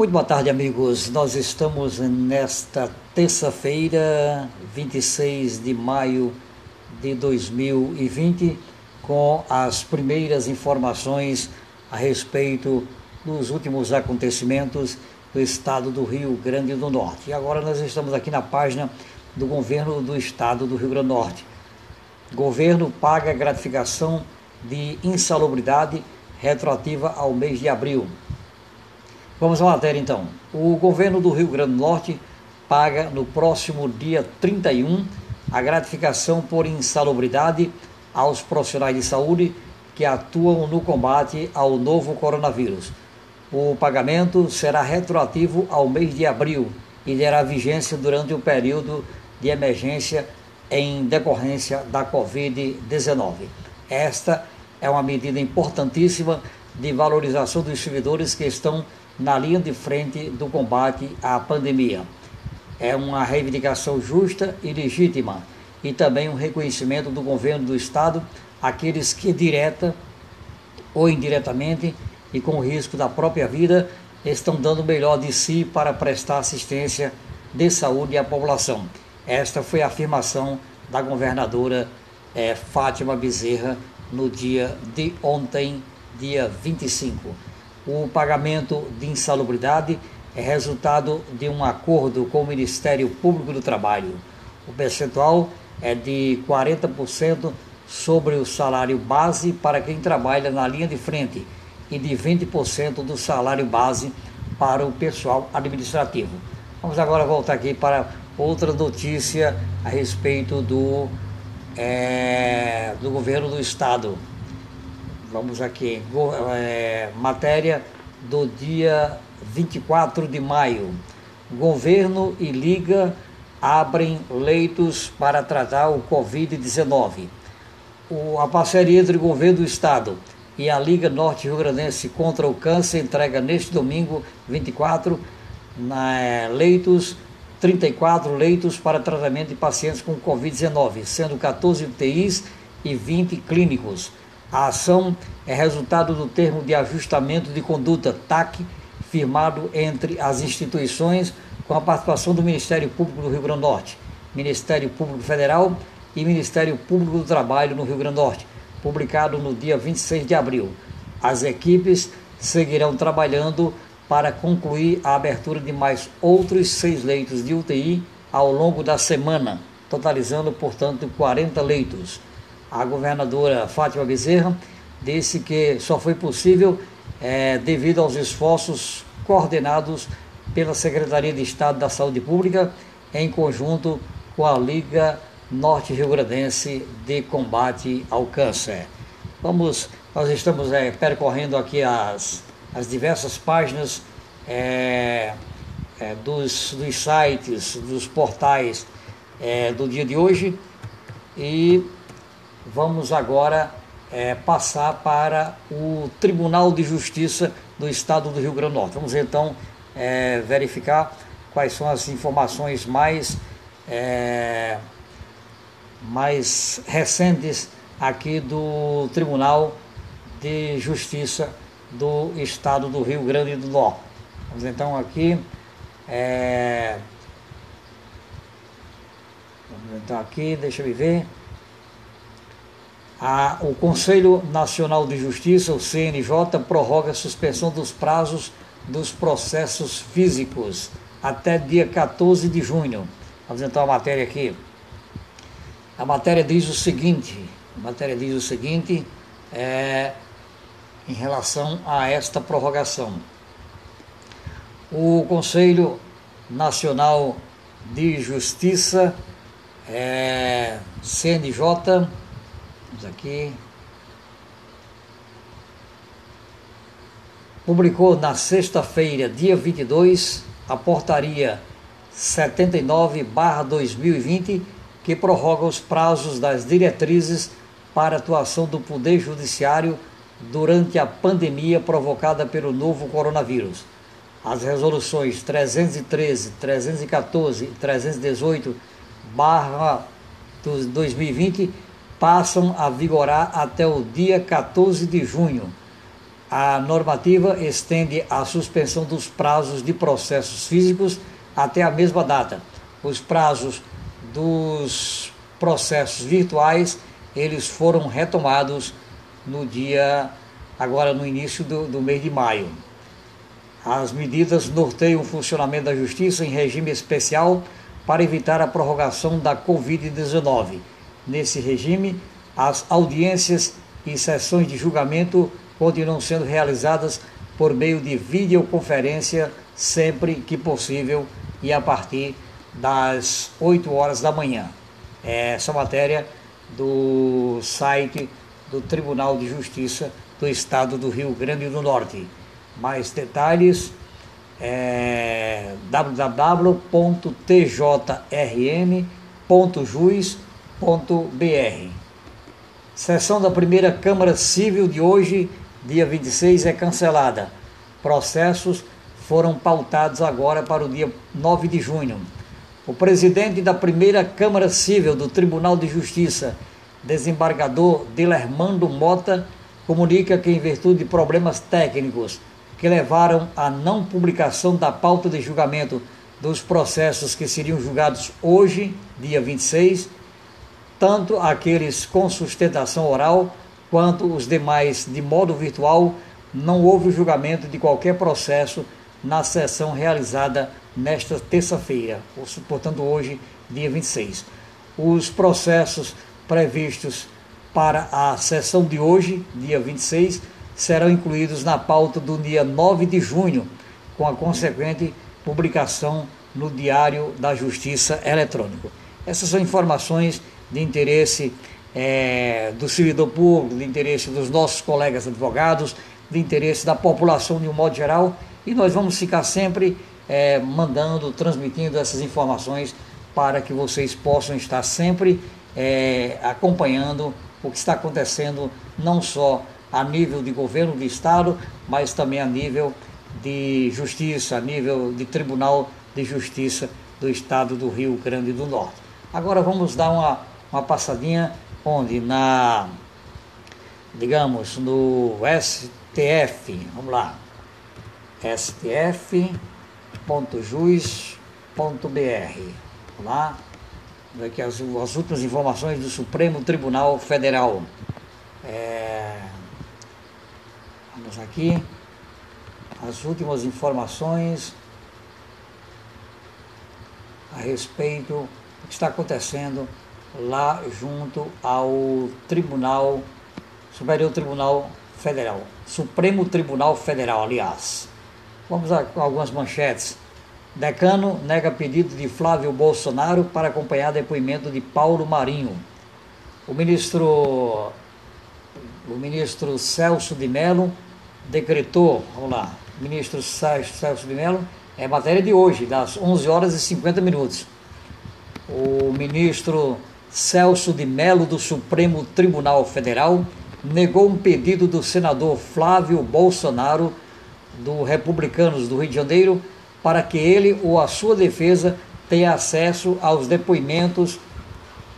Muito boa tarde, amigos. Nós estamos nesta terça-feira, 26 de maio de 2020, com as primeiras informações a respeito dos últimos acontecimentos do estado do Rio Grande do Norte. E agora nós estamos aqui na página do governo do estado do Rio Grande do Norte. Governo paga gratificação de insalubridade retroativa ao mês de abril. Vamos à matéria então. O governo do Rio Grande do Norte paga no próximo dia 31 a gratificação por insalubridade aos profissionais de saúde que atuam no combate ao novo coronavírus. O pagamento será retroativo ao mês de abril e terá vigência durante o período de emergência em decorrência da Covid-19. Esta é uma medida importantíssima de valorização dos servidores que estão na linha de frente do combate à pandemia. É uma reivindicação justa e legítima e também um reconhecimento do governo do Estado àqueles que, direta ou indiretamente e com risco da própria vida, estão dando o melhor de si para prestar assistência de saúde à população. Esta foi a afirmação da governadora é, Fátima Bezerra no dia de ontem, dia 25. O pagamento de insalubridade é resultado de um acordo com o Ministério Público do Trabalho. O percentual é de 40% sobre o salário base para quem trabalha na linha de frente e de 20% do salário base para o pessoal administrativo. Vamos agora voltar aqui para outra notícia a respeito do, é, do governo do estado. Vamos aqui, é, matéria do dia 24 de maio. Governo e Liga abrem leitos para tratar o Covid-19. A parceria entre o governo do Estado e a Liga Norte Rio Grandense contra o Câncer entrega neste domingo 24 na, é, leitos 34 leitos para tratamento de pacientes com Covid-19, sendo 14 UTIs e 20 clínicos. A ação é resultado do termo de ajustamento de conduta TAC, firmado entre as instituições com a participação do Ministério Público do Rio Grande do Norte, Ministério Público Federal e Ministério Público do Trabalho no Rio Grande do Norte, publicado no dia 26 de abril. As equipes seguirão trabalhando para concluir a abertura de mais outros seis leitos de UTI ao longo da semana, totalizando, portanto, 40 leitos a governadora Fátima Bezerra disse que só foi possível é, devido aos esforços coordenados pela Secretaria de Estado da Saúde Pública em conjunto com a Liga Norte Rio Grandense de Combate ao Câncer. Vamos, nós estamos é, percorrendo aqui as, as diversas páginas é, é, dos, dos sites, dos portais é, do dia de hoje e vamos agora é, passar para o Tribunal de Justiça do Estado do Rio Grande do Norte. Vamos então é, verificar quais são as informações mais, é, mais recentes aqui do Tribunal de Justiça do Estado do Rio Grande do Norte. Vamos então aqui. É, vamos então aqui, deixa eu ver a, o Conselho Nacional de Justiça, o CNJ, prorroga a suspensão dos prazos dos processos físicos até dia 14 de junho. Vamos entrar a matéria aqui. A matéria diz o seguinte: a matéria diz o seguinte é, em relação a esta prorrogação. O Conselho Nacional de Justiça, é, CNJ, Vamos aqui. Publicou na sexta-feira, dia 22, a portaria 79/2020, que prorroga os prazos das diretrizes para atuação do Poder Judiciário durante a pandemia provocada pelo novo coronavírus. As resoluções 313, 314 e 318 barra 2020 passam a vigorar até o dia 14 de junho. A normativa estende a suspensão dos prazos de processos físicos até a mesma data. Os prazos dos processos virtuais, eles foram retomados no dia, agora no início do, do mês de maio. As medidas norteiam o funcionamento da Justiça em regime especial para evitar a prorrogação da Covid-19. Nesse regime, as audiências e sessões de julgamento continuam sendo realizadas por meio de videoconferência sempre que possível e a partir das 8 horas da manhã. Essa matéria do site do Tribunal de Justiça do Estado do Rio Grande do Norte. Mais detalhes é www.tjrn.juiz.br. Sessão da primeira Câmara Civil de hoje, dia 26, é cancelada. Processos foram pautados agora para o dia 9 de junho. O presidente da primeira Câmara Civil do Tribunal de Justiça, desembargador Dilermando Mota, comunica que, em virtude de problemas técnicos que levaram à não publicação da pauta de julgamento dos processos que seriam julgados hoje, dia 26, tanto aqueles com sustentação oral quanto os demais de modo virtual, não houve julgamento de qualquer processo na sessão realizada nesta terça-feira, portanto hoje, dia 26. Os processos previstos para a sessão de hoje, dia 26, serão incluídos na pauta do dia 9 de junho, com a consequente publicação no Diário da Justiça Eletrônico. Essas são informações de interesse é, do servidor público, de interesse dos nossos colegas advogados, de interesse da população de um modo geral, e nós vamos ficar sempre é, mandando, transmitindo essas informações para que vocês possam estar sempre é, acompanhando o que está acontecendo, não só a nível de governo de Estado, mas também a nível de justiça, a nível de Tribunal de Justiça do Estado do Rio Grande do Norte. Agora vamos dar uma, uma passadinha onde? Na, digamos, no STF, vamos lá, stf.juiz.br, vamos lá, aqui as, as últimas informações do Supremo Tribunal Federal. É, vamos aqui. As últimas informações a respeito do que está acontecendo lá junto ao Tribunal, Superior Tribunal Federal, Supremo Tribunal Federal, aliás. Vamos a algumas manchetes. Decano nega pedido de Flávio Bolsonaro para acompanhar depoimento de Paulo Marinho. O ministro, o ministro Celso de Mello decretou, vamos lá, ministro Celso de Mello, é matéria de hoje, das 11 horas e 50 minutos. O ministro Celso de Mello, do Supremo Tribunal Federal, negou um pedido do senador Flávio Bolsonaro, do Republicanos do Rio de Janeiro, para que ele ou a sua defesa tenha acesso aos depoimentos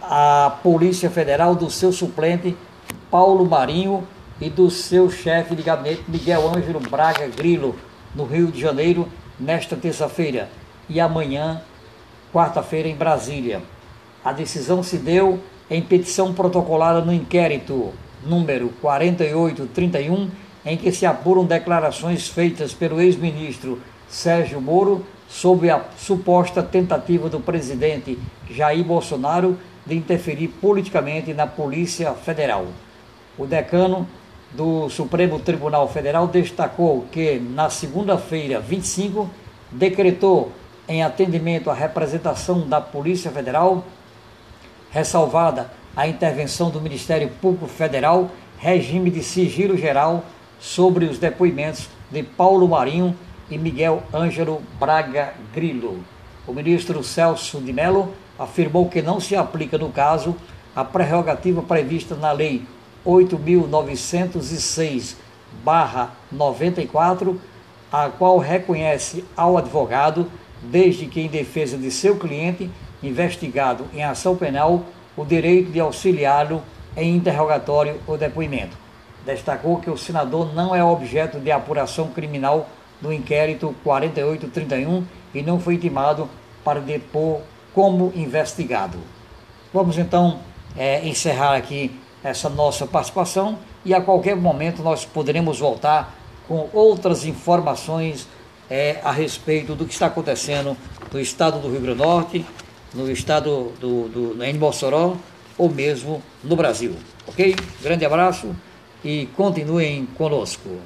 à Polícia Federal do seu suplente Paulo Marinho e do seu chefe de gabinete Miguel Ângelo Braga Grilo, no Rio de Janeiro, nesta terça-feira e amanhã, quarta-feira, em Brasília. A decisão se deu em petição protocolada no inquérito número 4831, em que se apuram declarações feitas pelo ex-ministro Sérgio Moro sobre a suposta tentativa do presidente Jair Bolsonaro de interferir politicamente na Polícia Federal. O decano do Supremo Tribunal Federal destacou que, na segunda-feira, 25, decretou, em atendimento à representação da Polícia Federal, ressalvada a intervenção do Ministério Público Federal, regime de sigilo geral sobre os depoimentos de Paulo Marinho e Miguel Ângelo Braga Grillo. O ministro Celso de Mello afirmou que não se aplica no caso a prerrogativa prevista na Lei 8.906-94, a qual reconhece ao advogado, desde que em defesa de seu cliente investigado em ação penal, o direito de auxiliá-lo em interrogatório ou depoimento. destacou que o senador não é objeto de apuração criminal do inquérito 4831 e não foi intimado para depor como investigado. Vamos então é, encerrar aqui essa nossa participação e a qualquer momento nós poderemos voltar com outras informações é, a respeito do que está acontecendo no estado do Rio Grande do Norte, no estado do, do em Mossoró ou mesmo no Brasil. Ok? Grande abraço e continuem conosco.